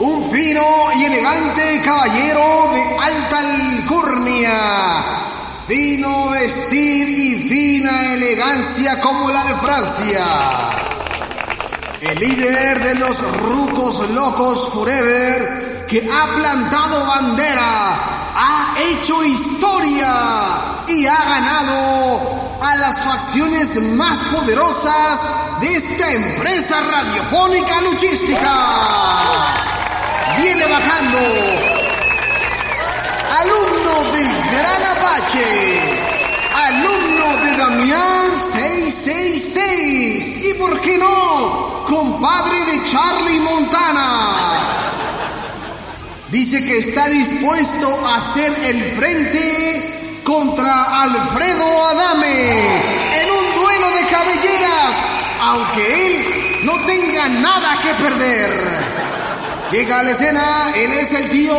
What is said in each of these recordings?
un fino y elegante caballero de alta alcurnia. Fino vestir y fina elegancia como la de Francia. El líder de los rucos locos forever que ha plantado bandera, ha hecho historia y ha ganado a las facciones más poderosas de esta empresa radiofónica luchística. Viene bajando. Alumno del Gran Apache. Alumno de Damián 666. Y por qué no, compadre de Charlie Montana. Dice que está dispuesto a hacer el frente contra Alfredo Adame en un duelo de cabelleras, aunque él no tenga nada que perder. Llega a la escena, él es el tío.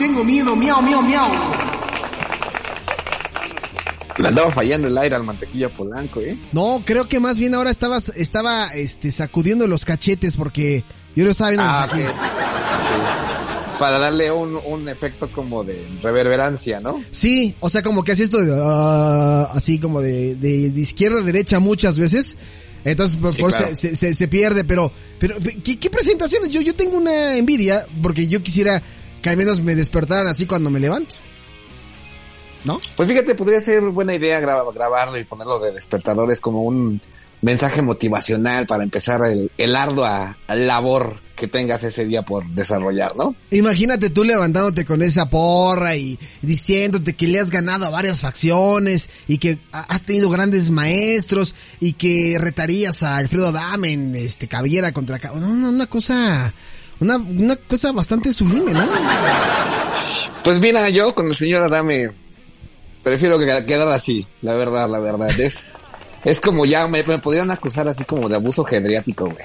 Tengo miedo, miau, miau, miau. Le andaba fallando el aire al mantequilla polanco, ¿eh? No, creo que más bien ahora estabas, estaba, este, sacudiendo los cachetes porque yo lo estaba viendo Ah, desde aquí. Sí. Para darle un, un efecto como de reverberancia, ¿no? Sí, o sea, como que así esto de, ah, así como de, de, de izquierda a derecha muchas veces. Entonces, por, Sí, por claro. se, se- se- pierde, pero, pero, ¿qué, qué presentaciones? Yo, yo tengo una envidia porque yo quisiera que al menos me despertaran así cuando me levanto. ¿No? Pues fíjate, podría ser buena idea gra- grabarlo y ponerlo de despertadores como un mensaje motivacional para empezar el, el ardua labor que tengas ese día por desarrollar, ¿no? Imagínate tú levantándote con esa porra y diciéndote que le has ganado a varias facciones y que ha- has tenido grandes maestros y que retarías a Alfredo Dame en este cabellera contra no, una cosa una, una cosa bastante sublime, ¿no? Pues mira, yo con el señor Adame prefiero que quedar así, la verdad, la verdad. Es, es como ya me, me podrían acusar así como de abuso geriátrico, güey.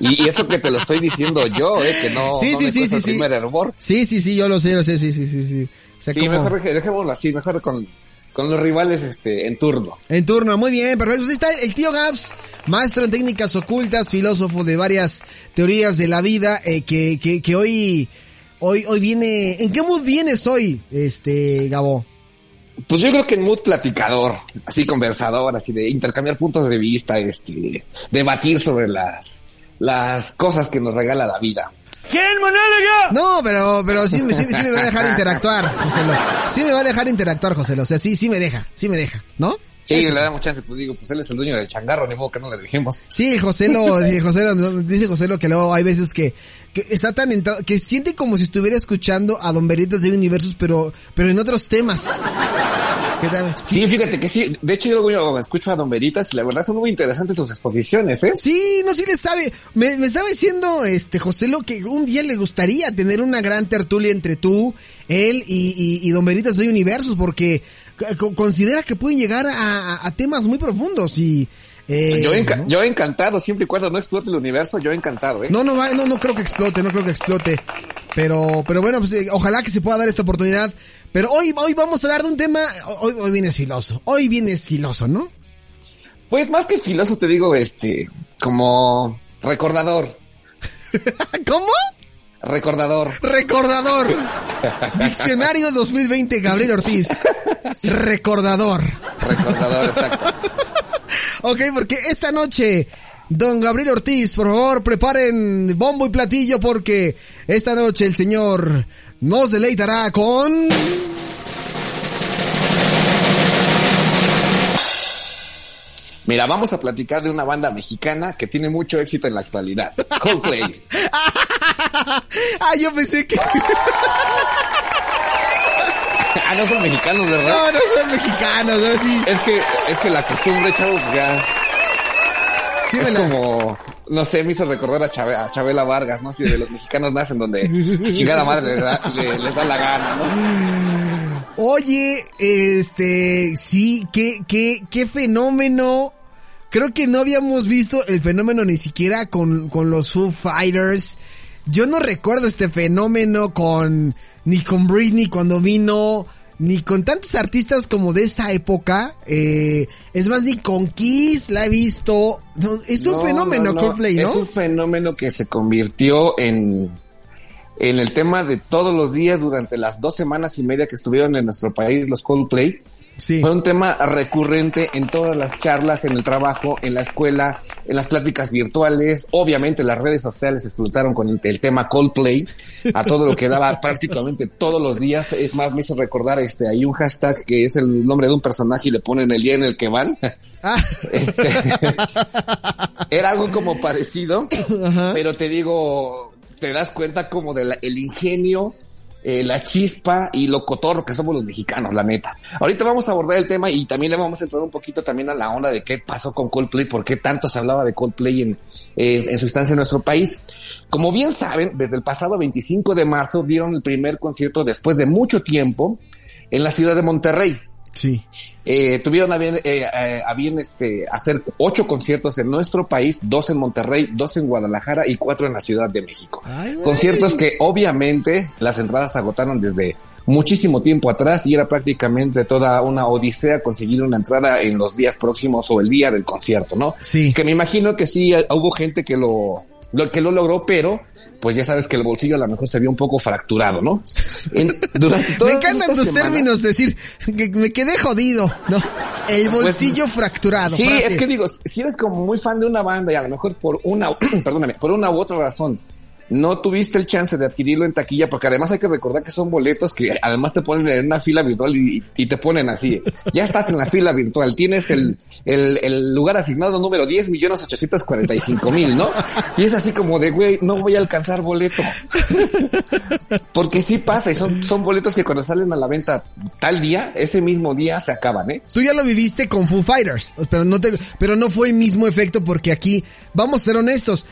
Y, y eso que te lo estoy diciendo yo, eh, que no, Sí, no sí, me sí, sí, sí. hervor. Sí, sí, sí, yo lo sé, lo sé, sí, sí, sí, sí. O sea, Sí, como- mejor dejémoslo así, mejor con, con los rivales este en turno. En turno, muy bien, perfecto. Pues ahí está el tío Gaps, maestro en técnicas ocultas, filósofo de varias teorías de la vida, eh, que, que, que hoy, hoy, hoy viene, ¿en qué mood vienes hoy, este, Gabo? Pues yo creo que en mood platicador, así conversador, así de intercambiar puntos de vista, este, debatir sobre las, las cosas que nos regala la vida. No, pero, pero sí, me- sí, sí me va a dejar interactuar, Joselo. Sí me va a dejar interactuar, Joselo. O sea, sí, sí me deja, sí me deja, ¿no? Sí, le damos chance, pues digo, pues él es el dueño del changarro, ni modo que no le dijimos. Sí, Joselo, sí, Joselo, no, dice Joselo que luego hay veces que, que está tan entrado, que siente como si estuviera escuchando a Don Veritas de Universos, pero, pero en otros temas. ¿Qué tal? Sí, fíjate que sí, de hecho yo, escucho a Don Veritas y la verdad son muy interesantes sus exposiciones, ¿eh? Sí, no, sí le sabe. Me, me estaba diciendo, este, Joselo, que un día le gustaría tener una gran tertulia entre tú, él y, y, y Don Veritas de Universos, porque considera que pueden llegar a, temas muy profundos y, eh, yo, enca- ¿no? yo encantado, siempre y cuando no explote el universo, yo encantado, ¿eh? No, no, va- no, no creo que explote, no creo que explote. Pero, pero bueno, pues eh, ojalá que se pueda dar esta oportunidad. Pero hoy, hoy vamos a hablar de un tema, hoy, hoy vienes filoso, hoy vienes filoso, ¿no? Pues más que filoso te digo, este, como recordador, ¿Cómo? Recordador. Recordador. Diccionario 2020, Gabriel Ortiz. Recordador. Recordador, exacto. Ok, porque esta noche, don Gabriel Ortiz, por favor, preparen bombo y platillo porque esta noche el señor nos deleitará con... Mira, vamos a platicar de una banda mexicana que tiene mucho éxito en la actualidad. Coldplay. ah, yo pensé que... ah, no son mexicanos, ¿verdad? No, no son mexicanos, ahora sí. Es que, es que la costumbre, chavos, ya Sí es como, no sé, me hizo recordar a, a Chabela Vargas, ¿no? Si de los mexicanos nacen donde chingada madre les da, le- les da la gana, ¿no? Oye, este, sí, qué, qué, qué fenómeno. Creo que no habíamos visto el fenómeno ni siquiera con, con los Foo Fighters. yo no recuerdo este fenómeno con, ni con Britney cuando vino, ni con tantos artistas como de esa época, eh, es más, ni con Kiss la he visto, es un No, fenómeno no, no. Coldplay, ¿no? Es un fenómeno que se convirtió en, en el tema de todos los días durante las dos semanas y media que estuvieron en nuestro país los Coldplay. Sí. Fue un tema recurrente en todas las charlas, en el trabajo, en la escuela, en las pláticas virtuales. Obviamente las redes sociales explotaron con el, el tema Coldplay a todo lo que daba prácticamente todos los días. Es más, me hizo recordar este, hay un hashtag que es el nombre de un personaje y le ponen el día en el que van. Ah, Este, era algo como parecido, pero te digo, te das cuenta como del el ingenio, eh, la chispa y lo cotorro que somos los mexicanos, la neta. Ahorita vamos a abordar el tema y también le vamos a entrar un poquito también a la onda de qué pasó con Coldplay, por qué tanto se hablaba de Coldplay en, eh, en su instancia en nuestro país. Como bien saben, desde el pasado 25 de marzo dieron el primer concierto después de mucho tiempo en la ciudad de Monterrey. Sí. Eh, tuvieron a bien, eh, eh, a bien este, hacer ocho conciertos en nuestro país, dos en Monterrey, dos en Guadalajara y cuatro en la Ciudad de México. Ay. Conciertos que obviamente las entradas agotaron desde muchísimo tiempo atrás y era prácticamente toda una odisea conseguir una entrada en los días próximos o el día del concierto, ¿no? Sí. Que me imagino que sí eh, hubo gente que lo, lo que lo logró, pero pues ya sabes que el bolsillo a lo mejor se vio un poco fracturado, ¿no? En- durante Me encantan tus términos, decir que me quedé jodido, ¿no? El bolsillo fracturado. Pues, Sí, frase. es que digo, si eres como muy fan de una banda y a lo mejor por una, perdóname, por una u otra razón, no tuviste el chance de adquirirlo en taquilla, porque además hay que recordar que son boletos que además te ponen en una fila virtual y, y te ponen así. Ya estás en la fila virtual, tienes el, el, lugar asignado número 10 millones 845 mil, ¿no? Y es así como de, güey, no voy a alcanzar boleto. Porque sí pasa y son, son boletos que cuando salen a la venta tal día, ese mismo día se acaban, ¿eh? Tú ya lo viviste con Foo Fighters, pero no te, pero no fue el mismo efecto porque aquí, vamos a ser honestos,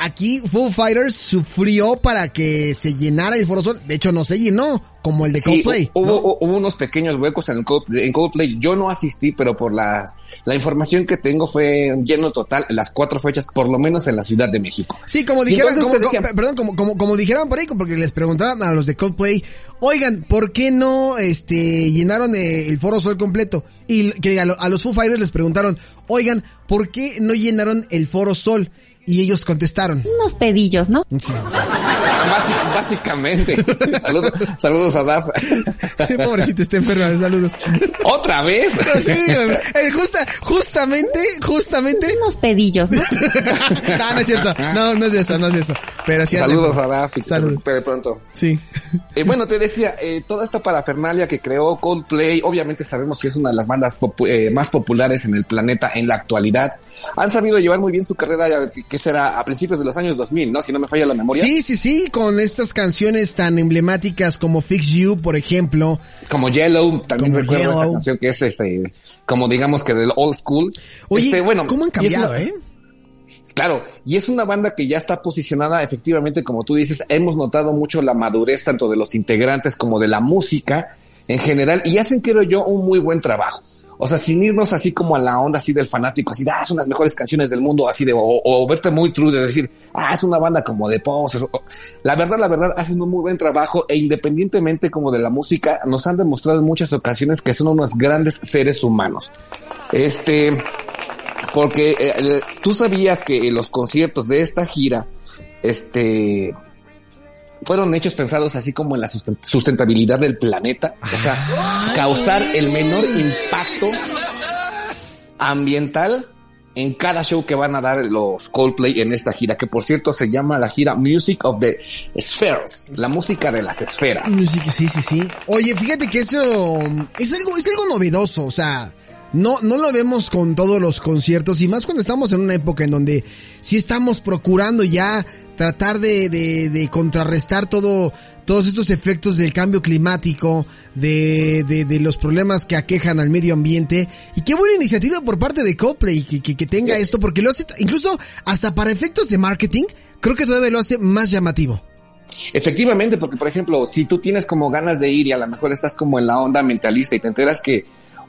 aquí Foo Fighters sufrió para que se llenara el Foro Sol. De hecho, no se llenó como el de Sí, Coldplay. hubo, ¿no? hubo- unos pequeños huecos en, el Cold- en Coldplay. Yo no asistí, pero por la, la información que tengo fue lleno total en las cuatro fechas, por lo menos en la Ciudad de México. Sí, como dijeron, como, decían- como- perdón, como, como, como dijeron por ahí, porque les preguntaban a los de Coldplay, oigan, ¿por qué no, este, llenaron eh, el Foro Sol completo? Y que a los Foo Fighters les preguntaron, oigan, ¿por qué no llenaron el Foro Sol? Y ellos contestaron. Unos pedillos, ¿no? Sí, Basi- básicamente. saludos, saludos a Daf. sí. Pobrecito, está enfermo, saludos. ¿Otra vez? Sí, eh, justa, justamente, justamente. Unos pedillos, ¿no? no, no es cierto. No, no es de eso, no es de eso. Pero sí. Saludos a Daf Saludos. recupere pronto. Sí. Eh, bueno, te decía, eh, toda esta parafernalia que creó Coldplay, obviamente sabemos que es una de las bandas popu- eh, más populares en el planeta en la actualidad. Han sabido llevar muy bien su carrera, que será a principios de los años 2000, ¿no? Si no me falla la memoria. Sí, sí, sí, con estas canciones tan emblemáticas como Fix You, por ejemplo. Como Yellow, también Como recuerdo esa Yellow. canción que es este, como digamos que del old school. Oye, Este, bueno, ¿cómo han cambiado, una- eh? Claro, y es una banda que ya está posicionada efectivamente, como tú dices, hemos notado mucho la madurez tanto de los integrantes como de la música en general y hacen, creo yo, un muy buen trabajo. O sea, sin irnos así como a la onda así del fanático, así, ah, son las mejores canciones del mundo, así de, o, verte muy true de decir, ah, es una banda como de poses. La verdad, la verdad, hacen un muy buen trabajo e independientemente como de la música, nos han demostrado en muchas ocasiones que son unos grandes seres humanos. Este, porque eh, tú sabías que los conciertos de esta gira, este, fueron hechos pensados así como en la susten- sustentabilidad del planeta, o sea, causar el menor impacto ambiental en cada show que van a dar los Coldplay en esta gira, que por cierto se llama la gira Music of the Spheres, la música de las esferas. Sí, sí, sí. Oye, fíjate que eso es algo, es algo novedoso, o sea, no, no lo vemos con todos los conciertos y más cuando estamos en una época en donde sí estamos procurando ya tratar de, de, de contrarrestar todo, todos estos efectos del cambio climático, de, de, de los problemas que aquejan al medio ambiente. Y qué buena iniciativa por parte de Coldplay que, que, que tenga esto, porque lo hace, incluso hasta para efectos de marketing, creo que todavía lo hace más llamativo. Efectivamente, porque por ejemplo, si tú tienes como ganas de ir y a lo mejor estás como en la onda mentalista y te enteras que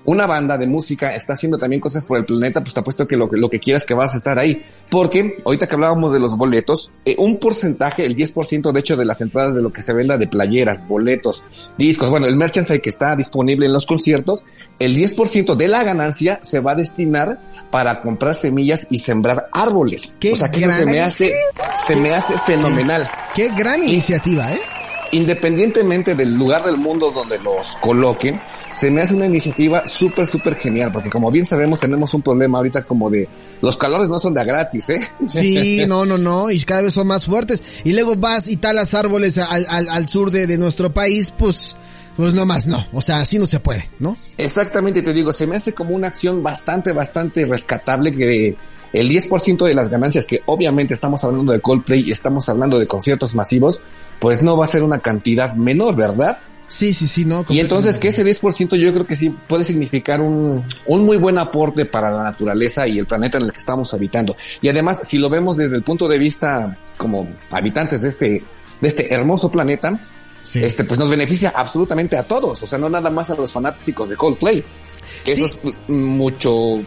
una banda de música está haciendo también cosas por el planeta, pues te apuesto que lo, que lo que quieras que vas a estar ahí. Porque ahorita que hablábamos de los boletos, eh, un porcentaje, el 10% de hecho de las entradas de lo que se venda de playeras, boletos, discos, bueno, el merchandise que está disponible en los conciertos, el 10% de la ganancia se va a destinar para comprar semillas y sembrar árboles. Qué o sea que eso se me hace, se me hace fenomenal Qué gran iniciativa, ¿eh? Independientemente del lugar del mundo donde los coloquen, se me hace una iniciativa súper, súper genial, porque como bien sabemos tenemos un problema ahorita como de los calores no son de a gratis, ¿eh? Sí, no, no, no, y cada vez son más fuertes. Y luego vas y talas árboles al, al, al sur de, de nuestro país, pues, pues no más no. O sea, así no se puede, ¿no? Exactamente, te digo, se me hace como una acción bastante, bastante rescatable que el 10% de las ganancias, que obviamente estamos hablando de Coldplay y estamos hablando de conciertos masivos, pues no va a ser una cantidad menor, ¿verdad? Sí, sí, sí, no. Y entonces que ese 10% yo creo que sí puede significar un, un muy buen aporte para la naturaleza y el planeta en el que estamos habitando. Y además, si lo vemos desde el punto de vista como habitantes de este, de este hermoso planeta, Sí. este pues nos beneficia absolutamente a todos, o sea, no nada más a los fanáticos de Coldplay. Que Sí. Eso es mucho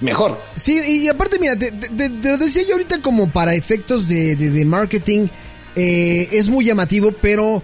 mejor. Sí, y aparte, mira, te, te- te- te lo decía yo ahorita como para efectos de, de, de marketing, eh, es muy llamativo, pero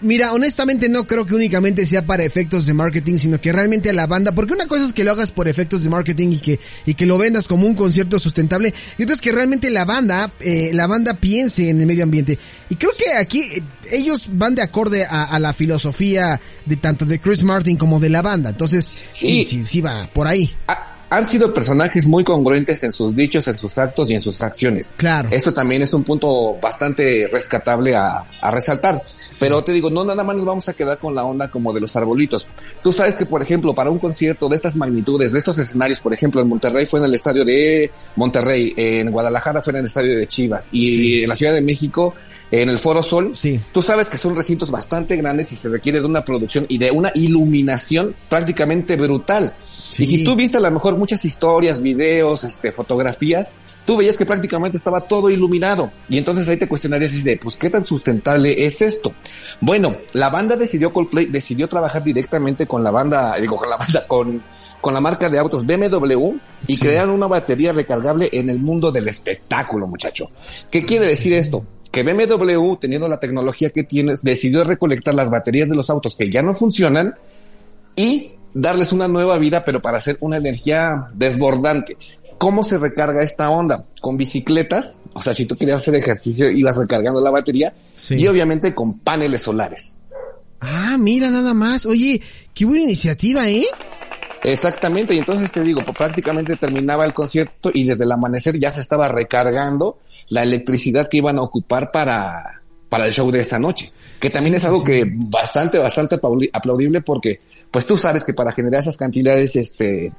mira, honestamente no creo que únicamente sea para efectos de marketing, sino que realmente a la banda, porque una cosa es que lo hagas por efectos de marketing y que, y que lo vendas como un concierto sustentable, y otra es que realmente la banda, eh, la banda piense en el medio ambiente. Y creo que aquí eh, ellos van de acorde a, a la filosofía de tanto de Chris Martin como de la banda. Entonces, sí, Sí. sí, sí va por ahí. Ha- han sido personajes muy congruentes en sus dichos, en sus actos y en sus acciones. Claro. Esto también es un punto bastante rescatable a, a resaltar. Pero te digo, no nada más nos vamos a quedar con la onda como de los arbolitos. Tú sabes que, por ejemplo, para un concierto de estas magnitudes, de estos escenarios, por ejemplo, en Monterrey fue en el estadio de Monterrey, en Guadalajara fue en el estadio de Chivas y Sí. en la Ciudad de México en el Foro Sol. Sí. Tú sabes que son recintos bastante grandes y se requiere de una producción y de una iluminación prácticamente brutal. Sí. Y si tú viste a lo mejor muchas historias, videos, este, fotografías, tú veías que prácticamente estaba todo iluminado. Y entonces ahí te cuestionarías y de, pues, ¿qué tan sustentable es esto? Bueno, la banda decidió, Coldplay decidió trabajar directamente con la banda, digo, con la banda, con, con la marca de autos BMW y Sí. crearon una batería recargable en el mundo del espectáculo, muchacho. ¿Qué quiere decir esto? Que BMW, teniendo la tecnología que tienes, decidió recolectar las baterías de los autos que ya no funcionan y darles una nueva vida, pero para hacer una energía desbordante. ¿Cómo se recarga esta onda? Con bicicletas, o sea, si tú querías hacer ejercicio, ibas recargando la batería Sí. y obviamente con paneles solares. Ah, mira nada más. Oye, qué buena iniciativa, ¿eh? Exactamente, y entonces te digo, pues prácticamente terminaba el concierto y desde el amanecer ya se estaba recargando la electricidad que iban a ocupar para, para el show de esa noche. Que también es algo que bastante, bastante aplaudi- aplaudible porque, pues tú sabes que para generar esas cantidades, este,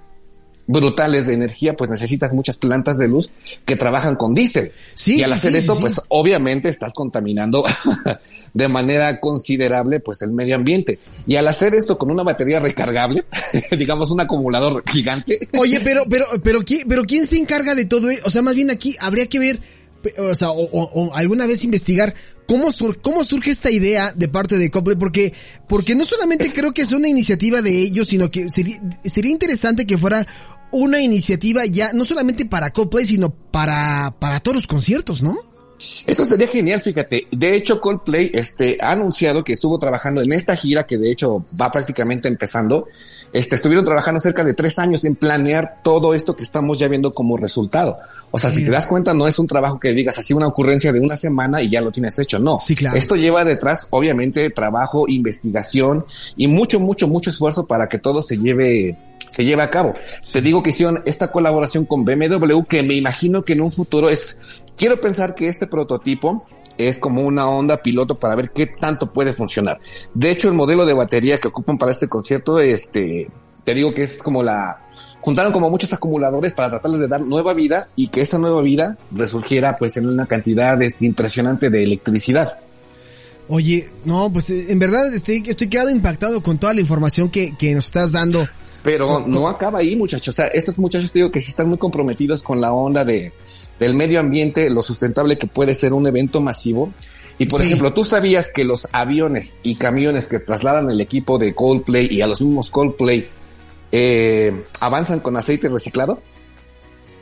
brutales de energía, pues necesitas muchas plantas de luz que trabajan con diésel. Sí, y al sí, hacer sí, esto, pues obviamente estás contaminando de manera considerable pues el medio ambiente. Y al hacer esto con una batería recargable, digamos un acumulador gigante, Oye, pero, pero, pero, ¿quién, pero ¿quién se encarga de todo? e- O sea, más bien aquí habría que ver, o sea, o, o- o alguna vez investigar cómo, sur- cómo surge esta idea de parte de Coldplay, porque, porque no solamente creo que es una iniciativa de ellos, sino que sería, sería interesante que fuera una iniciativa ya, no solamente para Coldplay, sino para, para todos los conciertos, ¿no? Eso sería genial, fíjate. De hecho, Coldplay este, ha anunciado que estuvo trabajando en esta gira que de hecho va prácticamente empezando. Este, estuvieron trabajando cerca de tres años en planear todo esto que estamos ya viendo como resultado. O sea, si te das cuenta, no es un trabajo que digas así una ocurrencia de una semana y ya lo tienes hecho. No. Sí, claro. Esto lleva detrás, obviamente, trabajo, investigación y mucho, mucho, mucho esfuerzo para que todo se lleve se lleve a cabo. Te digo que hicieron esta colaboración con BMW que me imagino que en un futuro es, quiero pensar que este prototipo es como una onda piloto para ver qué tanto puede funcionar. De hecho, el modelo de batería que ocupan para este concierto, este, te digo que es como la, juntaron como muchos acumuladores para tratarles de dar nueva vida y que esa nueva vida resurgiera pues en una cantidad este, impresionante de electricidad. Oye, no, pues eh, en verdad estoy, estoy quedado impactado con toda la información que, que nos estás dando. Pero no acaba ahí, muchachos. O sea, estos muchachos te digo que sí están muy comprometidos con la onda de, del medio ambiente, lo sustentable que puede ser un evento masivo. Y por Sí. ejemplo, tú sabías que los aviones y camiones que trasladan el equipo de Coldplay y a los mismos Coldplay eh, avanzan con aceite reciclado.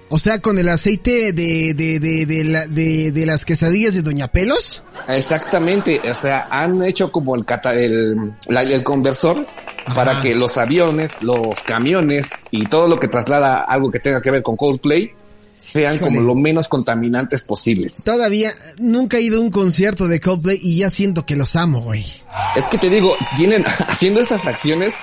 O sea, con el aceite de, de, de, de, la- de, de las quesadillas de Doña Pelos. Exactamente, o sea, han hecho como el, cata- el, la- el conversor para que los aviones, los camiones y todo lo que traslada algo que tenga que ver con Coldplay sean Híjole. como lo menos contaminantes posibles. Todavía nunca he ido a un concierto de Coldplay y ya siento que los amo, güey. Es que te digo, tienen, haciendo esas acciones,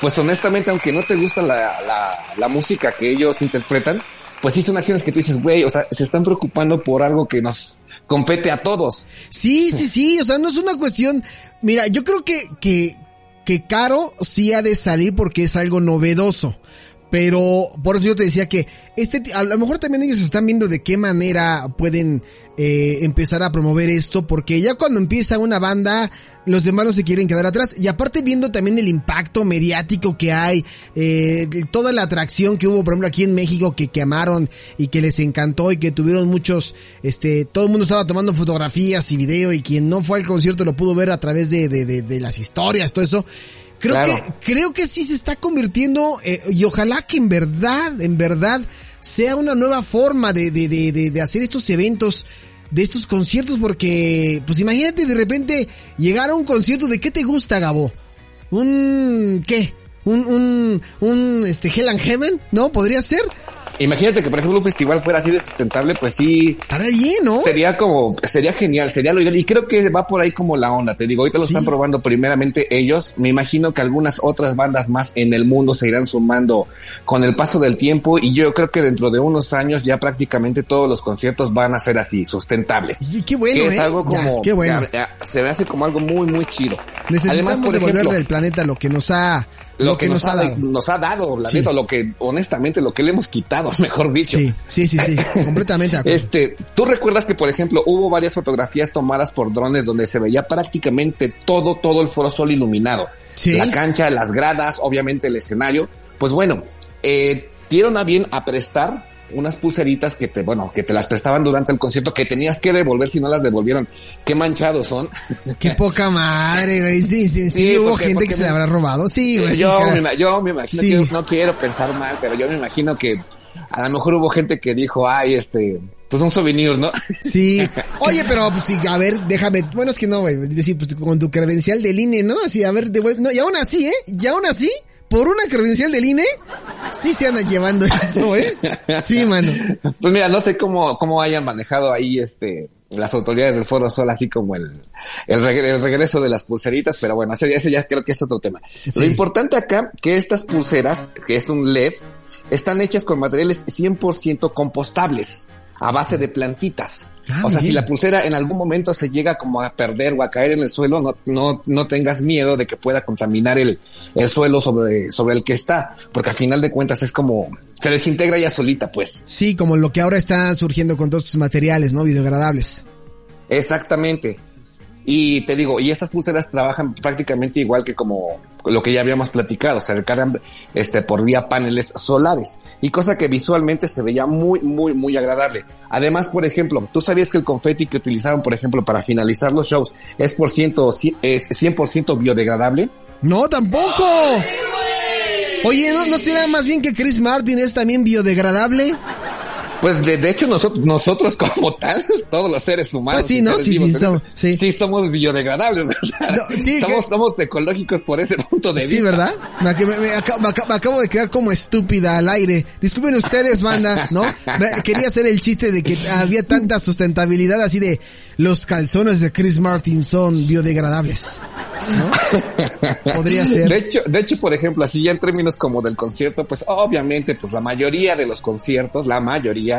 pues honestamente, aunque no te gusta la, la, la música que ellos interpretan, pues sí son acciones que tú dices, güey, o sea, se están preocupando por algo que nos compete a todos. Sí, sí, sí, o sea, no es una cuestión. Mira, yo creo que, que, que Caro sí ha de salir porque es algo novedoso. Pero por eso yo te decía que este, a lo mejor también ellos están viendo de qué manera pueden eh, empezar a promover esto, porque ya cuando empieza una banda, los demás no se quieren quedar atrás. Y aparte viendo también el impacto mediático que hay, eh, toda la atracción que hubo, por ejemplo, aquí en México, que, que amaron y que les encantó y que tuvieron muchos, este, todo el mundo estaba tomando fotografías y video y quien no fue al concierto lo pudo ver a través de, de, de, de las historias, todo eso. Creo Claro. que, creo que sí se está convirtiendo, eh, y ojalá que en verdad, en verdad, sea una nueva forma de, de, de, de, de hacer estos eventos, de estos conciertos, porque, pues imagínate de repente llegar a un concierto de qué te gusta, Gabo. Un, ¿qué? Un, un, un, este, Hell and Heaven, ¿no? Podría ser. Imagínate que, por ejemplo, un festival fuera así de sustentable, pues sí, Estará bien, ¿no? sería como, sería genial, sería lo ideal. Y creo que va por ahí como la onda, te digo, ahorita lo Sí. están probando primeramente ellos. Me imagino que algunas otras bandas más en el mundo se irán sumando con el paso del tiempo y yo creo que dentro de unos años ya prácticamente todos los conciertos van a ser así, sustentables. Y qué bueno, que es ¿eh? algo Ya, como, qué bueno. ya- ya, se me hace como algo muy, muy chido. Necesitamos Además, por devolverle ejemplo, al planeta lo que nos ha, lo, que, nos, ha, dado. nos ha dado, la Sí. neta, lo que honestamente lo que le hemos quitado, mejor dicho. Sí, sí, sí, sí, completamente de. Este, tú recuerdas que, por ejemplo, hubo varias fotografías tomadas por drones donde se veía prácticamente todo, todo el Foro Sol iluminado. Sí. La cancha, las gradas, obviamente el escenario. Pues bueno, eh, dieron a bien a prestar unas pulseritas que te, bueno, que te las prestaban durante el concierto, que tenías que devolver si no las devolvieron. Qué manchados son. Qué poca madre, güey. Sí, sí, sí. Sí, hubo porque- gente porque que se le habrá robado. Sí, güey. sí, yo, cara. me, yo me imagino Sí. que no quiero pensar mal, pero yo me imagino que a lo mejor hubo gente que dijo, ay, este, pues un souvenir, ¿no? Sí. Oye, pero pues sí, a ver, déjame. Bueno, es que no, güey. Es decir, pues con tu credencial del INE, ¿no? Así, a ver, devuelve. No, y aún así, ¿eh? Y aún así, por una credencial del INE, sí se andan llevando eso, ¿eh? Sí, mano. Pues mira, no sé cómo, cómo hayan manejado ahí este las autoridades del Foro Sol, así como el, el, regre- el regreso de las pulseritas, pero bueno, ese, ese ya creo que es otro tema. Lo importante acá, que estas pulseras, que es un LED, están hechas con materiales 100% compostables, a base de plantitas. Ah, o sea, bien. si la pulsera en algún momento se llega como a perder o a caer en el suelo, no, no, no tengas miedo de que pueda contaminar el, el suelo sobre, sobre el que está, porque al final de cuentas es como, se desintegra ya solita, pues. Sí, como lo que ahora está surgiendo con todos estos materiales, ¿no? Biodegradables. Exactamente. Y te digo, y estas pulseras trabajan prácticamente igual que como lo que ya habíamos platicado, se recargan este por vía paneles solares y cosa que visualmente se veía muy muy muy agradable. Además, por ejemplo, tú sabías que el confeti que utilizaron, por ejemplo, para finalizar los shows es por ciento es 100% biodegradable. No, tampoco. Oye, ¿no, ¿no será más bien que Chris Martin es también biodegradable? Pues de, de hecho nosotros, nosotros como tal, todos los seres humanos, Pues sí, ¿no? Sí, sí, somos- este- sí. somos biodegradables, ¿verdad? No, sí, somos, que- somos ecológicos por ese punto de Sí, vista. ¿verdad? Me, ac- me- me aca- me aca- me acabo de quedar como estúpida al aire. Disculpen ustedes, banda, ¿no? Quería hacer el chiste de que había tanta sustentabilidad así de los calzones de Chris Martin son biodegradables. ¿No? Podría De ser. hecho, de hecho, por ejemplo, así ya en términos como del concierto, pues obviamente, pues la mayoría de los conciertos, la mayoría,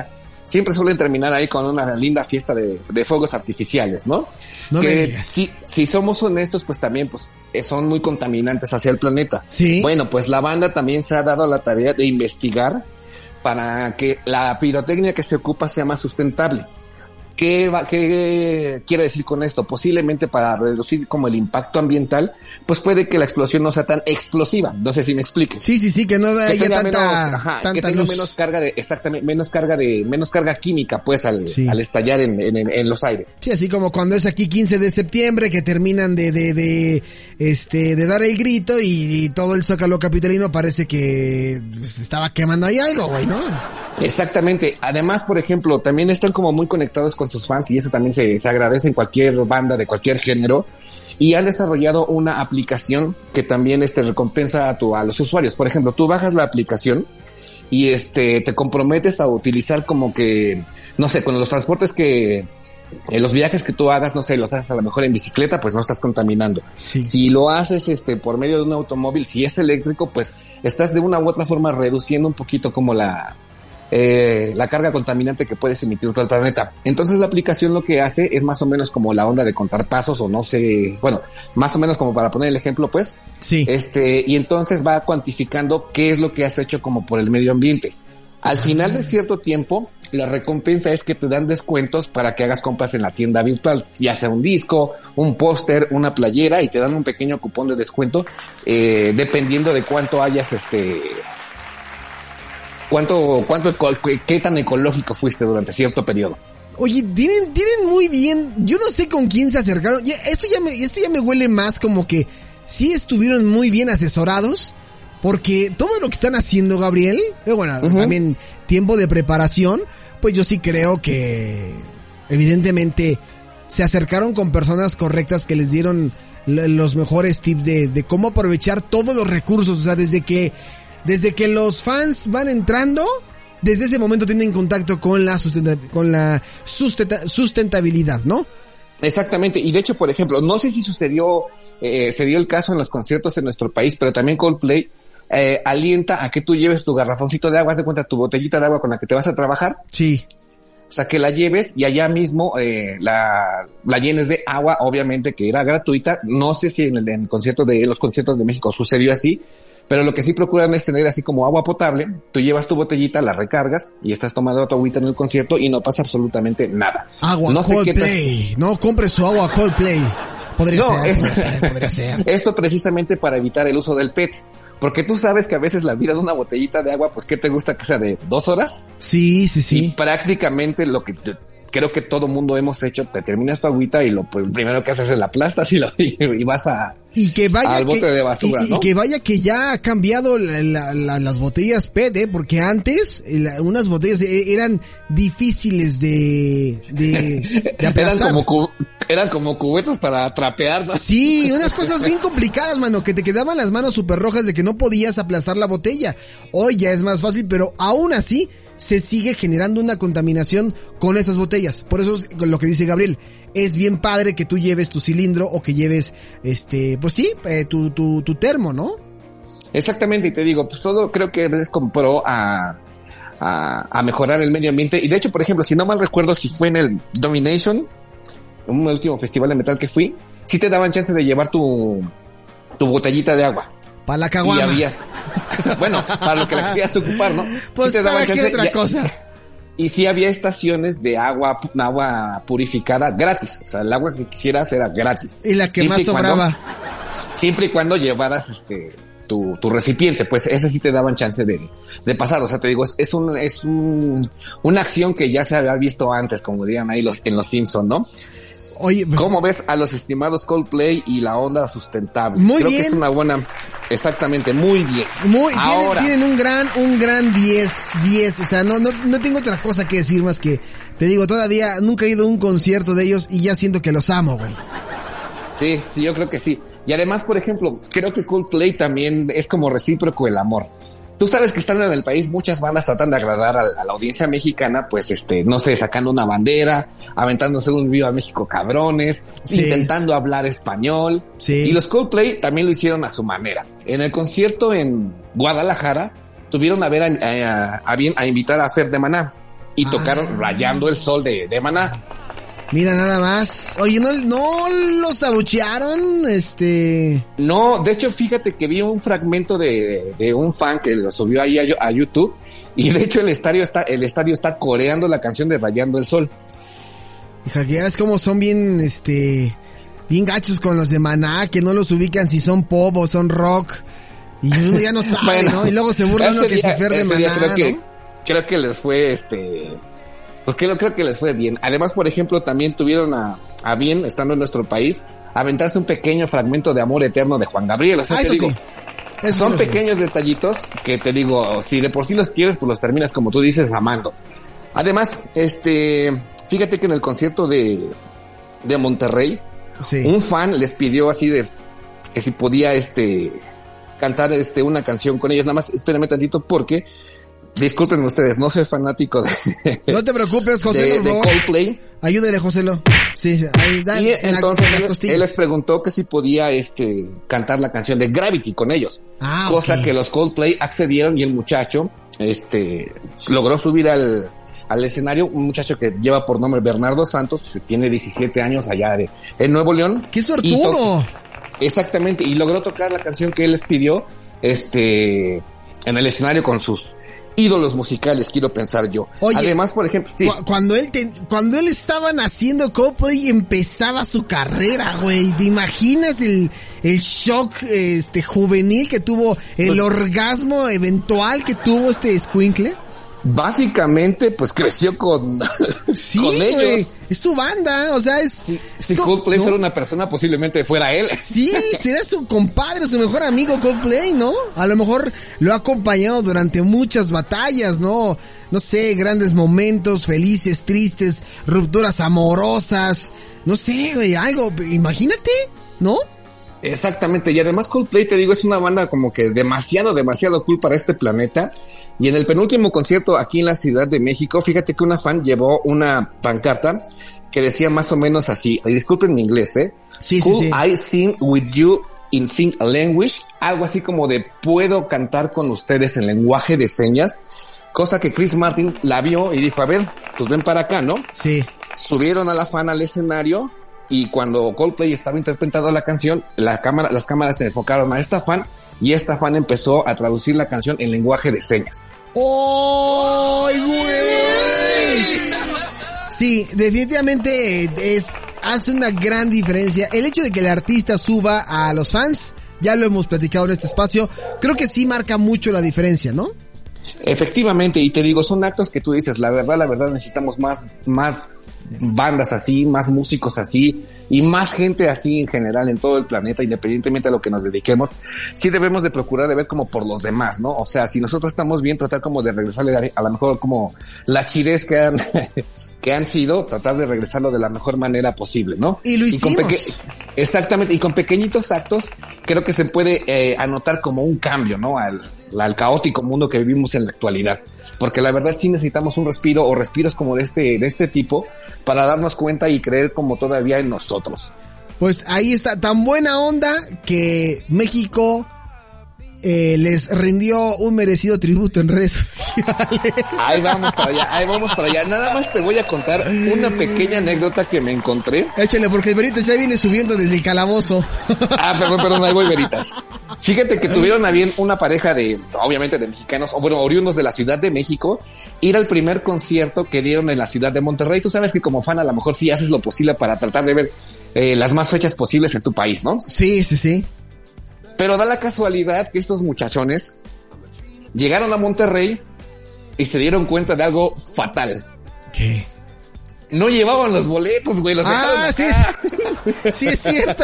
siempre suelen terminar ahí con una linda fiesta de, de fuegos artificiales, ¿no? No me que digas. si, si somos honestos, pues también, pues son muy contaminantes hacia el planeta. Sí. Bueno, pues la banda también se ha dado la tarea de investigar para que la pirotecnia que se ocupa sea más sustentable. ¿Qué, va, ¿Qué quiere decir con esto? Posiblemente para reducir como el impacto ambiental, pues puede que la explosión no sea tan explosiva. No sé si me explique. Sí, sí, sí, que no haya tanta, menos, ajá, tanta que tenga luz. menos carga de, exactamente, menos carga de, menos carga química, pues, al, Sí. al estallar en, en, en- en los aires. Sí, así como cuando es aquí 15 de septiembre que terminan de, de, de, este, de dar el grito y, y todo el zócalo capitalino parece que pues, estaba quemando ahí algo, güey, ¿no? Exactamente. Además, por ejemplo, también están como muy conectados con sus fans y eso también se, se agradece en cualquier banda de cualquier género. Y han desarrollado una aplicación que también este recompensa a, tu, a los usuarios. Por ejemplo, tú bajas la aplicación y este te comprometes a utilizar como que, no sé, con los transportes que, eh, los viajes que tú hagas, no sé, los haces a lo mejor en bicicleta, pues no estás contaminando. Sí. Si lo haces este por medio de un automóvil, si es eléctrico, pues estás de una u otra forma reduciendo un poquito como la eh, la carga contaminante que puedes emitir todo el planeta. Entonces la aplicación lo que hace es más o menos como la onda de contar pasos o no sé, bueno, más o menos como para poner el ejemplo, pues, Sí. este, y entonces va cuantificando qué es lo que has hecho como por el medio ambiente. Al final de cierto tiempo, la recompensa es que te dan descuentos para que hagas compras en la tienda virtual, ya sea un disco, un póster, una playera, y te dan un pequeño cupón de descuento, eh, dependiendo de cuánto hayas, este, cuánto, cuánto, qué tan ecológico fuiste durante cierto periodo. Oye, tienen, tienen muy bien, yo no sé con quién se acercaron, esto ya me, esto ya me huele más como que sí estuvieron muy bien asesorados, porque todo lo que están haciendo, Gabriel, eh, bueno, también tiempo de preparación, pues yo sí creo que evidentemente se acercaron con personas correctas que les dieron los mejores tips de, de cómo aprovechar todos los recursos, o sea, desde que, desde que los fans van entrando, desde ese momento tienen contacto con la sustenta- con la sustenta- sustentabilidad, ¿no? Exactamente, y de hecho, por ejemplo, no sé si sucedió, eh, se dio el caso en los conciertos en nuestro país, pero también Coldplay eh, alienta a que tú lleves tu garrafoncito de agua, haz de cuenta tu botellita de agua con la que te vas a trabajar, Sí. o sea, que la lleves y allá mismo eh, la, la llenes de agua, obviamente que era gratuita, no sé si en el, en el concierto de en los conciertos de México sucedió así, pero lo que sí procuran es tener así como agua potable, tú llevas tu botellita, la recargas y estás tomando tu agüita en el concierto y no pasa absolutamente nada. Agua no sé Coldplay. No, compre su agua Coldplay. Podría No, ser, es- podría ser, podría ser. Esto precisamente para evitar el uso del PET. Porque tú sabes que a veces la vida de una botellita de agua, pues, ¿qué te gusta que sea de dos horas? Sí, sí, Y sí. prácticamente lo que te- creo que todo mundo hemos hecho, te terminas tu agüita y lo pues, primero que haces es la aplastas y, lo, y, vas a... Y que vaya al bote que, de basura, y, que vaya que ya ha cambiado la- la- la- las botellas PET, ¿eh? porque antes eh, unas botellas eh, eran difíciles de, de, de Eran aplastar. como, eran como cubetos para trapear, ¿no? Sí, unas cosas bien complicadas, mano, que te quedaban las manos súper rojas de que no podías aplastar la botella. Hoy ya es más fácil, pero aún así se sigue generando una contaminación con esas botellas. Por eso es lo que dice Gabriel. Es bien padre que tú lleves tu cilindro o que lleves, este, pues sí, eh, tu, tu, tu termo, ¿no? Exactamente, y te digo, pues todo creo que les compró a, a, a mejorar el medio ambiente. Y de hecho, por ejemplo, si no mal recuerdo si fue en el Domination, un último festival de metal que fui, sí te daban chance de llevar tu, tu botellita de agua. Para la Y caguama. había, bueno, para lo que la quisieras ocupar, ¿no? Pues Sí te para chance, otra cosa. Y sí había estaciones de agua, agua purificada gratis. O sea, el agua que quisieras era gratis. Y la que Siempre más cuando- sobraba. siempre y cuando llevaras este tu, tu recipiente, pues ese sí te daban chance de, de pasar. O sea, te digo, es, es un, es un, una acción que ya se había visto antes, como dirían ahí los, en los Simpson, ¿no? Oye, pues, ¿Cómo ves a los estimados Coldplay y la onda sustentable? Muy Creo que es una buena, exactamente, muy bien. Muy, tienen, Ahora, tienen un gran, un gran 10, 10, o sea, no, no, no tengo otra cosa que decir más que, te digo, todavía nunca he ido a un concierto de ellos y ya siento que los amo, güey. Sí, sí, yo creo que sí. Y además, por ejemplo, creo que Coldplay también es como recíproco el amor. Tú sabes que están en el país, muchas bandas tratan de agradar a, a la audiencia mexicana, pues este, no sé, sacando una bandera, aventándose un vivo a México cabrones, Sí. intentando hablar español. Sí. Y los Coldplay también lo hicieron a su manera. En el concierto en Guadalajara, tuvieron a ver a, a- a bien a invitar a Fer de Maná y Ah. tocaron Rayando el Sol de, de Maná. Mira nada más. Oye, no, no los abuchearon, este, No, de hecho, fíjate que vi un fragmento de, de un fan que lo subió ahí a, a YouTube y de hecho el estadio está, el estadio está coreando la canción de Rayando el Sol. Hija, que ya ves cómo son bien, este, bien gachos con los de Maná, que no los ubican si son pop o son rock. Y uno ya no sabe, Bueno, ¿no? Y luego se burla uno que día- se pierde Maná, creo que, creo que les fue este pues creo, creo que les fue bien. Además, por ejemplo, también tuvieron a, a bien, estando en nuestro país, aventarse un pequeño fragmento de amor eterno de Juan Gabriel. O sea, Ah, te eso digo, sí. Eso son pequeños detallitos que te digo, si de por sí los quieres, pues los terminas como tú dices, amando. Además, este, fíjate que en el concierto de, de Monterrey, Sí. un fan les pidió así de que si podía este cantar este una canción con ellos. Nada más espérenme tantito porque disculpen ustedes, no soy fanático de, No te preocupes, José, de. Coldplay. Ayúdele, Joselo. Sí, sí, ahí, da, Y en la- entonces en las él, les preguntó que si podía este cantar la canción de Gravity con ellos. Ah, cosa que los Coldplay accedieron y el muchacho este logró subir al al escenario un muchacho que lleva por nombre Bernardo Santos, que tiene 17 años allá de en Nuevo León. ¡Qué sortudo! Exactamente, y logró tocar la canción que él les pidió, este, en el escenario con sus ídolos musicales, quiero pensar yo. Oye, Además, por ejemplo, sí, Cu- Cuando él te- cuando él estaba naciendo Coldplay empezaba su carrera, güey. ¿Te imaginas el, el shock este juvenil que tuvo, el Pues- orgasmo eventual que tuvo este Squinkle? Básicamente, pues creció con, Sí, con ellos. Es su banda, o sea, es Si co- Coldplay ¿no? fuera una persona, posiblemente fuera él. Sí, será su compadre, su mejor amigo Coldplay, ¿no? A lo mejor lo ha acompañado durante muchas batallas, ¿no? No sé, grandes momentos, felices, tristes, rupturas amorosas, no sé, güey, algo, imagínate, ¿no? Exactamente, y además Coldplay, te digo, es una banda como que demasiado, demasiado cool para este planeta. Y en el penúltimo concierto aquí en la Ciudad de México, fíjate que una fan llevó una pancarta que decía más o menos así, y disculpen mi inglés, ¿eh? Sí, sí, sí. I sing with you in sing language? Algo así como de puedo cantar con ustedes en lenguaje de señas. Cosa que Chris Martin la vio y dijo, a ver, pues ven para acá, ¿no? Sí. subieron a la fan al escenario y cuando Coldplay estaba interpretando la canción, la cámara, las cámaras se enfocaron a esta fan y esta fan empezó a traducir la canción en lenguaje de señas. ¡Ay, güey! Sí, definitivamente es, hace una gran diferencia. El hecho de que el artista suba a los fans, ya lo hemos platicado en este espacio, creo que sí marca mucho la diferencia, ¿no? Efectivamente, y te digo, son actos que tú dices, la verdad, la verdad, necesitamos más, más bandas así, más músicos así, y más gente así en general en todo el planeta, independientemente a lo que nos dediquemos. Sí debemos de procurar de ver como por los demás, ¿no? O sea, si nosotros estamos bien, tratar como de regresarle a, lo mejor como la chidez que han, que han sido, tratar de regresarlo de la mejor manera posible, ¿no? Y lo hicimos. Exactamente, y con pequeñitos actos creo que se puede eh, anotar como un cambio, ¿no? Al, al caótico mundo que vivimos en la actualidad. Porque la verdad sí necesitamos un respiro o respiros como este, de este tipo para darnos cuenta y creer como todavía en nosotros. Pues ahí está, tan buena onda que México eh, les rindió un merecido tributo en redes sociales. Ahí vamos para allá, ahí vamos para allá. Nada más te voy a contar una pequeña anécdota que me encontré. Échale, porque el Veritas ya viene subiendo desde el calabozo. Ah, perdón, perdón, ahí voy, veritas. Fíjate que tuvieron a bien una pareja de, obviamente de mexicanos, o bueno, oriundos de la Ciudad de México, ir al primer concierto que dieron en la ciudad de Monterrey. Tú sabes que como fan a lo mejor sí haces lo posible para tratar de ver eh, las más fechas posibles en tu país, ¿no? Sí, sí, sí. Pero da la casualidad que estos muchachones llegaron a Monterrey y se dieron cuenta de algo fatal. ¿Qué? No llevaban los boletos, güey. Los Ah, sí, es, sí es cierto.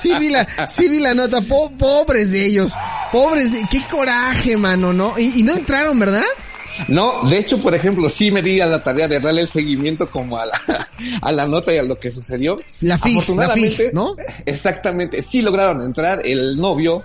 Sí vi la, sí vi la nota. Po- pobres de ellos. Pobres de, qué coraje, mano, ¿no? Y, y no entraron, ¿verdad? No, de hecho, por ejemplo, sí me di a la tarea de darle el seguimiento como a la, a la nota y a lo que sucedió. La FIG, Afortunadamente, la FIG, ¿no? Exactamente, sí lograron entrar. El novio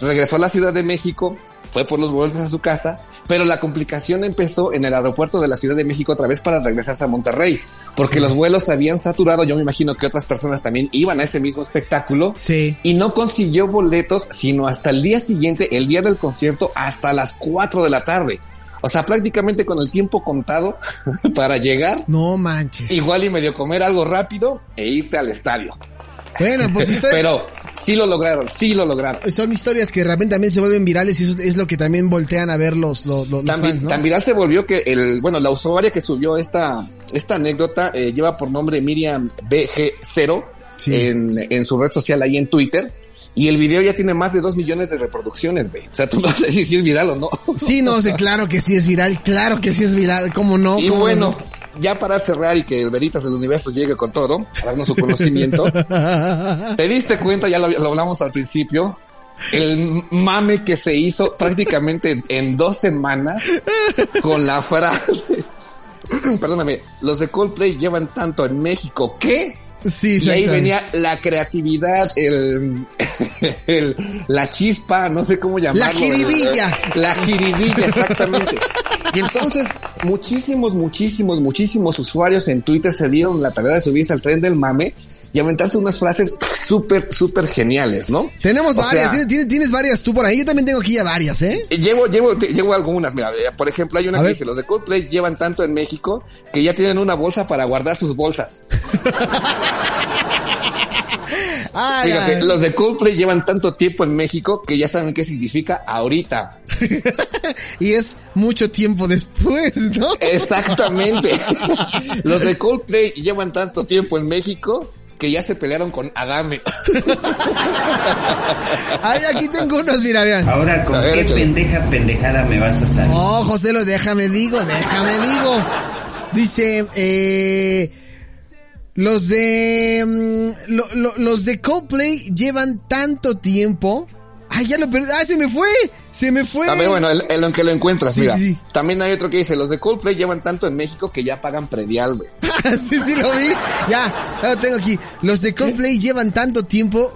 regresó a la Ciudad de México, fue por los boletos a su casa, pero la complicación empezó en el aeropuerto de la Ciudad de México otra vez para regresarse a Monterrey, porque los vuelos se habían saturado. Yo me imagino que otras personas también iban a ese mismo espectáculo. Sí. Y no consiguió boletos sino hasta el día siguiente, el día del concierto, hasta las 4 de la tarde. O sea, prácticamente con el tiempo contado para llegar, No manches. igual y medio comer algo rápido e irte al estadio. Bueno, pues historia- Pero sí lo lograron, sí lo lograron. Son historias que de repente también se vuelven virales y eso es lo que también voltean a ver los, los, los fans, ¿no? tan viral se volvió que el, bueno, la usuaria que subió esta, esta anécdota eh, lleva por nombre Miriam BG0 Sí. en, en su red social ahí en Twitter. Y el video ya tiene más de dos millones de reproducciones, güey. O sea, tú no sé si es viral o no. Sí, no, sé, claro que sí es viral, claro que sí es viral, ¿cómo no? y ¿Cómo bueno, no? ya para cerrar y que el Veritas del Universo llegue con todo, a darnos su conocimiento. ¿Te diste cuenta? Ya lo, lo hablamos al principio. El mame que se hizo prácticamente en dos semanas con la frase. Perdóname, los de Coldplay llevan tanto en México que Sí, y ahí venía la creatividad, el, el- la chispa, no sé cómo llamarlo. La jiribilla. La jiribilla, exactamente. Y entonces, muchísimos, muchísimos, muchísimos usuarios en Twitter se dieron la tarea de subirse al tren del mame y aventarse unas frases súper, súper geniales, ¿no? Tenemos O varias, sea, ¿tienes, tienes, tienes varias tú por ahí, yo también tengo aquí ya varias, ¿eh? Llevo, llevo, te- llevo algunas, mira, eh, por ejemplo, hay una A que ver. dice, los de Coldplay llevan tanto en México que ya tienen una bolsa para guardar sus bolsas. Ay, Fíjate, ay. los de Coldplay llevan tanto tiempo en México que ya saben qué significa ahorita. y es mucho tiempo después, ¿no? Exactamente. los de Coldplay llevan tanto tiempo en México que ya se pelearon con Adame. Ay, aquí tengo unos, mira, mira. Ahora, ¿con ver, qué échale. pendeja pendejada me vas a salir? Oh, José, lo déjame digo, déjame digo. Dice, eh, los de, mm, lo- lo- los de Coldplay llevan tanto tiempo. Ay, ya lo perdí. Ah, se me fue. Se me fue. Ver, bueno, en en lo que lo encuentras, Sí, mira. sí, sí. También hay otro que dice, los de Coldplay llevan tanto en México que ya pagan predial, güey. sí, sí, lo vi. Ya, ya lo tengo aquí. Los de Coldplay llevan tanto tiempo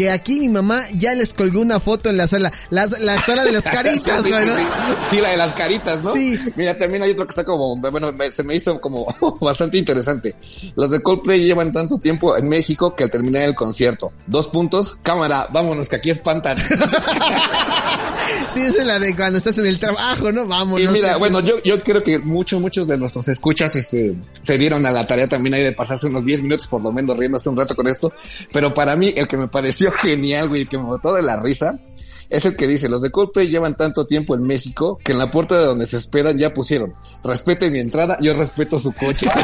que aquí mi mamá ya les colgó una foto en la sala. La, la sala de las caritas, sí, güey, ¿no? sí, sí, la de las caritas, ¿no? Sí. Mira, también hay otro que está como, bueno, me- se me hizo como bastante interesante. Los de Coldplay llevan tanto tiempo en México que al terminar el concierto, dos puntos, cámara, vámonos que aquí espantan. Sí, esa es la de cuando estás en el trabajo, ¿no? Vamos. y mira, bueno, yo, yo creo que muchos, muchos de nuestros escuchas este, se dieron a la tarea también ahí de pasarse unos 10 minutos por lo menos riéndose un rato con esto. Pero para mí, el que me pareció genial, güey, que me botó de la risa, es el que dice, los de Coldplay llevan tanto tiempo en México que en la puerta de donde se esperan ya pusieron, respete mi entrada, yo respeto su coche.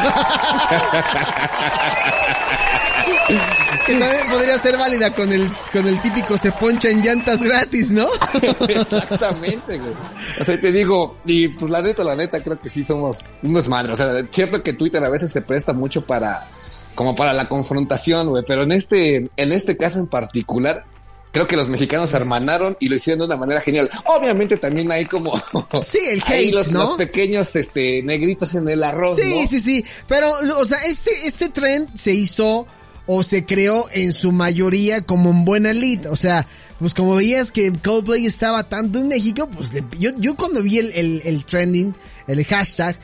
Que también podría ser válida con el, con el típico se poncha en llantas gratis, ¿no? Exactamente, güey. O sea, te digo, y pues la neta, la neta, creo que sí somos un desmadre. O sea, es cierto que Twitter a veces se presta mucho para, como para la confrontación, güey, pero en este, en este caso en particular, creo que los mexicanos se hermanaron y lo hicieron de una manera genial. Obviamente también hay como, Sí, el hate, los, ¿no? los pequeños, este, negritos en el arroz, Sí, ¿no? sí, sí. Pero, o sea, este, este tren se hizo o se creó en su mayoría como un buena lead. O sea, pues como veías que Coldplay estaba tanto en México, pues le- yo, yo cuando vi el, el, el trending, el hashtag,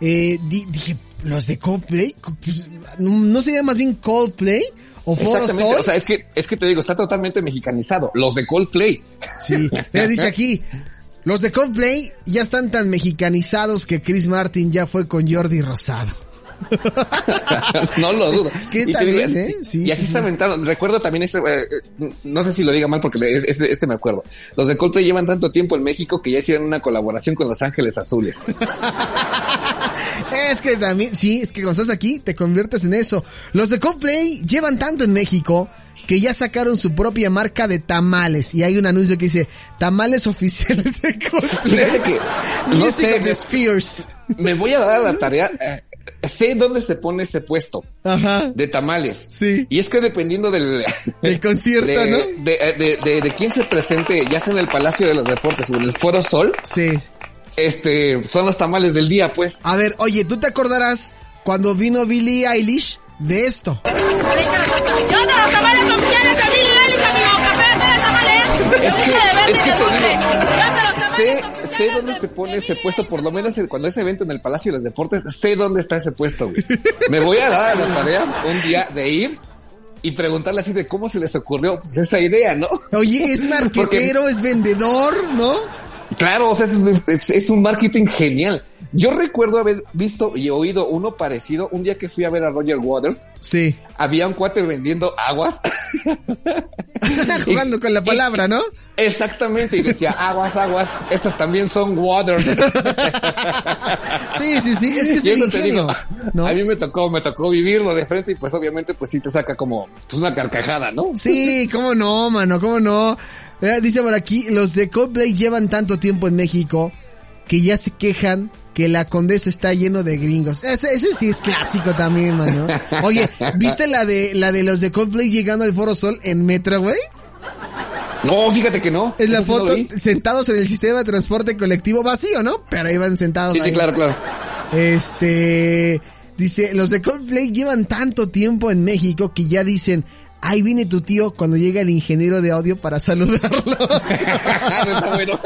eh, di- dije, los de Coldplay, pues, ¿no, sería más bien Coldplay? ¿O Foro Exactamente, Sol? o sea, es que, es que te digo, está totalmente mexicanizado. Los de Coldplay. Sí, mira, dice aquí, los de Coldplay ya están tan mexicanizados que Chris Martin ya fue con Jordi Rosado. no lo dudo. ¿Qué Y te tal digo, es, así- eh? Sí, y así sí, se sí. aventaron. Recuerdo también ese, eh, eh, no sé si lo diga mal porque este, este me acuerdo. Los de Coldplay llevan tanto tiempo en México que ya hicieron una colaboración con Los Ángeles Azules. Es que también, sí, es que cuando estás aquí te conviertes en eso. Los de Coldplay llevan tanto en México que ya sacaron su propia marca de tamales y hay un anuncio que dice tamales oficiales de Coldplay. Fíjate que, no sé, the Spheres. me voy a dar la tarea. eh, sé dónde se pone ese puesto Ajá. de tamales. Sí. Y es que dependiendo del, Del concierto, de, ¿no? De, de, de, de quién se presente, ya sea en el Palacio de los Deportes o en el Foro Sol, Sí. Este, son los tamales del día, pues. A ver, oye, ¿tú te acordarás cuando vino Billie Eilish de esto? Es que- es que te digo, sé, sé dónde de- se pone ese puesto, por lo menos cuando ese evento en el Palacio de los Deportes, sé dónde está ese puesto, güey. Me voy a dar a la tarea un día de ir y preguntarle así de cómo se les ocurrió pues, esa idea, ¿no? Oye, es marquetero, es vendedor, ¿no? Claro, o sea, es, un- es- es un marketing genial. Yo recuerdo haber visto y oído uno parecido un día que fui a ver a Roger Waters. Sí. Había un cuate vendiendo aguas. Jugando con la palabra, ¿no? Exactamente, y decía aguas, aguas, estas también son waters. Sí, sí, sí, es que es Y eso te digo, ¿no? a mí me tocó, me tocó vivirlo de frente y pues obviamente pues sí te saca como pues una carcajada, ¿no? Sí, cómo no, mano, cómo no. Eh, Dice por aquí, los de Coldplay llevan tanto tiempo en México que ya se quejan que la condesa está lleno de gringos. Ese, ese sí es clásico también, mano. Oye, ¿viste la de la de los de Coldplay llegando al Foro Sol en Metro, güey? No, fíjate que no. Es la sí foto sentados en el sistema de transporte colectivo vacío, ¿no? Pero iban sentados Sí, sí, ahí. claro, claro. Este, dice, los de Coldplay llevan tanto tiempo en México que ya dicen, ahí viene tu tío cuando llega el ingeniero de audio para. Está bueno.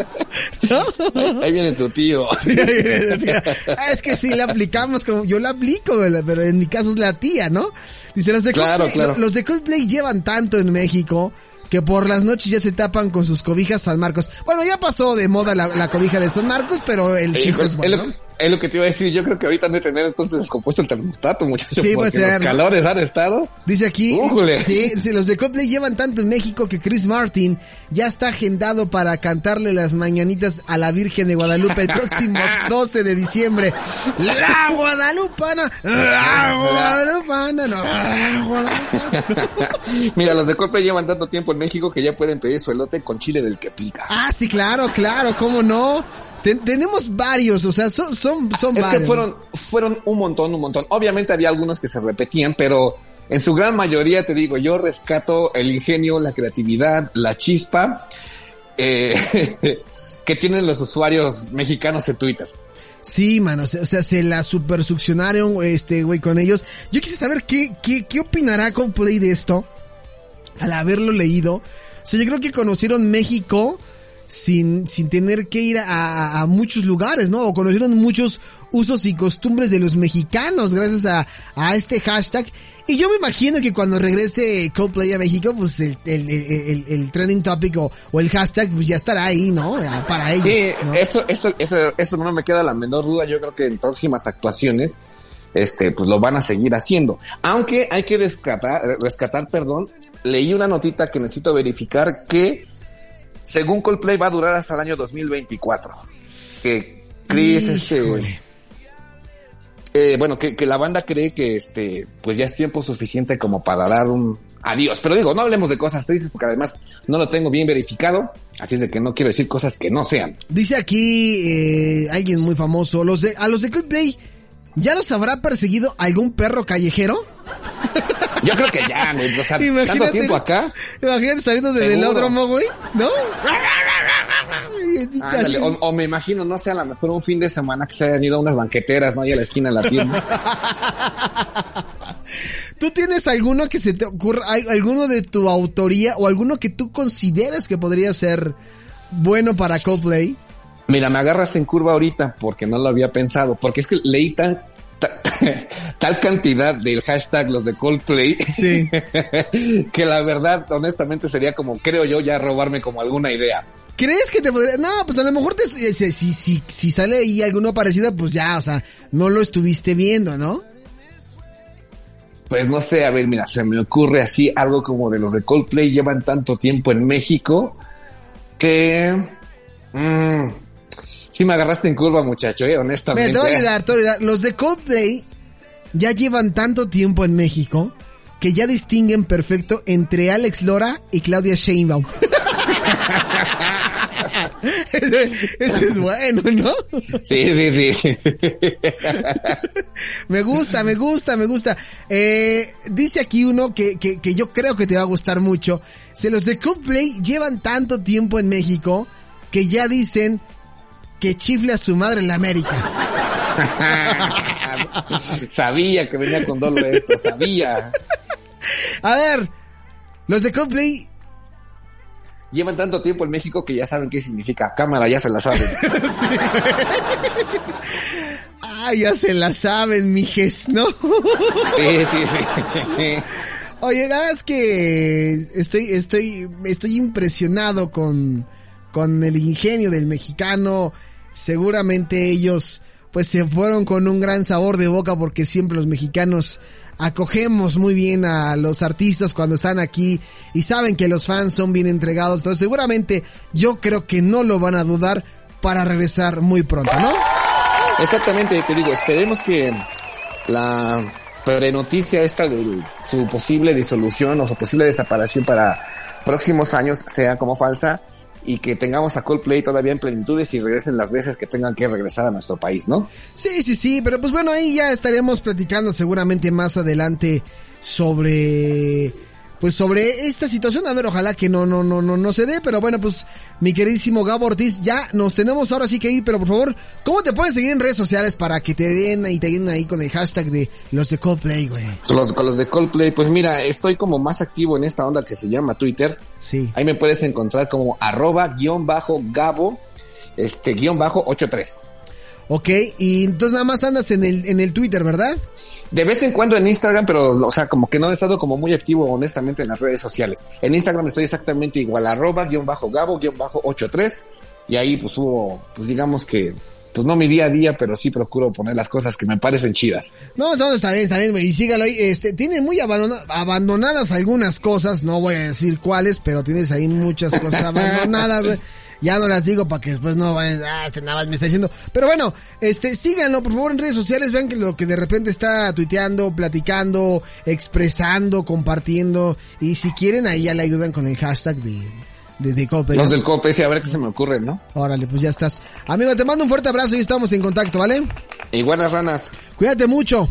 Ahí, ahí viene tu tío. Ah, es que sí, la aplicamos como, yo la aplico, pero en mi caso es la tía, ¿no? Dice, los de Claro, Coldplay, claro. los de Coldplay llevan tanto en México que por las noches ya se tapan con sus cobijas San Marcos. Bueno, ya pasó de moda la, la cobija de San Marcos, pero el chiste es, bueno. Es lo que te iba a decir. Yo creo que ahorita han de tener entonces descompuesto el termostato, muchachos. Sí, puede ser, Los calores han estado. Dice aquí, ¡Újule! sí, sí, los de Coldplay llevan tanto en México que Chris Martin ya está agendado para cantarle las mañanitas a la Virgen de Guadalupe el próximo 12 de diciembre. La Guadalupana, la Guadalupana, no, la Guadalupana. Mira, los de Coldplay llevan tanto tiempo en México que ya pueden pedir su elote con chile del que pica. Ah, sí, claro, claro, cómo no. Ten- tenemos varios, o sea, son, son, son es varios. que fueron, fueron un montón, un montón. Obviamente había algunos que se repetían, pero en su gran mayoría, te digo, yo rescato el ingenio, la creatividad, la chispa eh, que tienen los usuarios mexicanos en Twitter. Sí, mano, o sea, se la super succionaron, este, güey, con ellos. Yo quise saber qué, qué, qué opinará Coldplay de esto, al haberlo leído. O sea, yo creo que conocieron México sin, sin tener que ir a, a- a muchos lugares, ¿no? O conocieron muchos usos y costumbres de los mexicanos gracias a, a este hashtag. Y yo me imagino que cuando regrese Coldplay a México, pues el, el, el, el- el trending topic o, o el hashtag, pues ya estará ahí, ¿no? Para ellos. Sí, ¿no? eso, eso, eso, eso no me queda la menor duda. Yo creo que en próximas actuaciones, este, pues lo van a seguir haciendo. Aunque hay que rescatar, rescatar, perdón, leí una notita que necesito verificar que según Coldplay va a durar hasta el año 2024. Que Chris, este, eh, bueno, que, que la banda cree que este, pues ya es tiempo suficiente como para dar un adiós. Pero digo, no hablemos de cosas tristes porque además no lo tengo bien verificado. Así es de que no quiero decir cosas que no sean. Dice aquí eh, alguien muy famoso, los de, a los de Coldplay, ¿ya los habrá perseguido algún perro callejero? Yo creo que ya, güey. O sea, tanto tiempo acá. Imagínate saliendo del Seguro. velódromo, güey, ¿no? Y el Ándale, o, o me imagino, no sé, a lo mejor un fin de semana que se hayan ido a unas banqueteras, ¿no? Ahí a la esquina de la tienda. ¿Tú tienes alguno que se te ocurra, al- alguno de tu autoría o alguno que tú consideres que podría ser bueno para Coldplay? Mira, me agarras en curva ahorita porque no lo había pensado. Porque es que leí tan, ta- tal cantidad del hashtag los de Coldplay. Sí. que la verdad, honestamente, sería como, creo yo, ya robarme como alguna idea. ¿Crees que te podría.? No, pues a lo mejor te, si, si, si, si sale ahí alguno parecido, pues ya, o sea, no lo estuviste viendo, ¿no? Pues no sé, a ver, mira, se me ocurre así algo como de los de Coldplay llevan tanto tiempo en México que... mm, sí me agarraste en curva, muchacho, eh, honestamente. Mira, te voy a ayudar, te voy a ayudar. Los de Coldplay ya llevan tanto tiempo en México que ya distinguen perfecto entre Alex Lora y Claudia Sheinbaum. ese, ese es bueno, ¿no? Sí, sí, sí, sí. Me gusta, me gusta, me gusta. Eh, dice aquí uno que, que, que yo creo que te va a gustar mucho. Se los de Coldplay llevan tanto tiempo en México que ya dicen que chifle a su madre en la América. sabía que venía con dolo esto, sabía. A ver, los de Coldplay Llevan tanto tiempo en México que ya saben qué significa. Cámara, ya se la saben. Ah, ya se la saben, mijes, ¿no? Sí, sí, sí. Oye, la verdad es que estoy, estoy, estoy impresionado con, con el ingenio del mexicano. Seguramente ellos pues se fueron con un gran sabor de boca porque siempre los mexicanos acogemos muy bien a los artistas cuando están aquí y saben que los fans son bien entregados. Entonces seguramente yo creo que no lo van a dudar para regresar muy pronto, ¿no? Exactamente, te digo, esperemos que la prenoticia esta de su posible disolución o su posible desaparición para próximos años sea como falsa y que tengamos a Coldplay todavía en plenitudes y regresen las veces que tengan que regresar a nuestro país, ¿no? Sí, sí, sí, pero pues bueno, ahí ya estaremos platicando seguramente más adelante sobre pues sobre esta situación, a ver, ojalá que no, no, no, no, no se dé, pero bueno, pues mi queridísimo Gabo Ortiz, ya nos tenemos ahora sí que ir, pero por favor, ¿cómo te pueden seguir en redes sociales para que te den y te den ahí con el hashtag de los de Coldplay, güey? Con los, con los de Coldplay, pues mira, estoy como más activo en esta onda que se llama Twitter. Sí. Ahí me puedes encontrar como arroba guion bajo Gabo, este guion bajo 83. Ok, y entonces nada más andas en el, en el Twitter, ¿verdad? De vez en cuando en Instagram, pero, o sea, como que no he estado como muy activo, honestamente, en las redes sociales. En Instagram estoy exactamente igual, arroba, guion bajo Gabo, guion bajo 83. Y ahí, pues hubo, pues digamos que, pues no mi día a día, pero sí procuro poner las cosas que me parecen chidas. No, no, está bien, está bien, y sígalo ahí, este, tiene muy abandona- abandonadas algunas cosas, no voy a decir cuáles, pero tienes ahí muchas cosas abandonadas, güey. Ya no las digo para que después no vayan, ah, este nada más me está diciendo. Pero bueno, este, síganlo por favor en redes sociales, vean que lo que de repente está tuiteando, platicando, expresando, compartiendo, y si quieren ahí ya le ayudan con el hashtag de, de, de Coldplay, Los del sí, a ver qué se me ocurre, ¿no? Órale, pues ya estás. Amigo, te mando un fuerte abrazo y estamos en contacto, ¿vale? Igual las ranas, Cuídate mucho.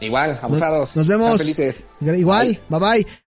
igual, abusados. Nos vemos. Sean felices. Igual, bye bye.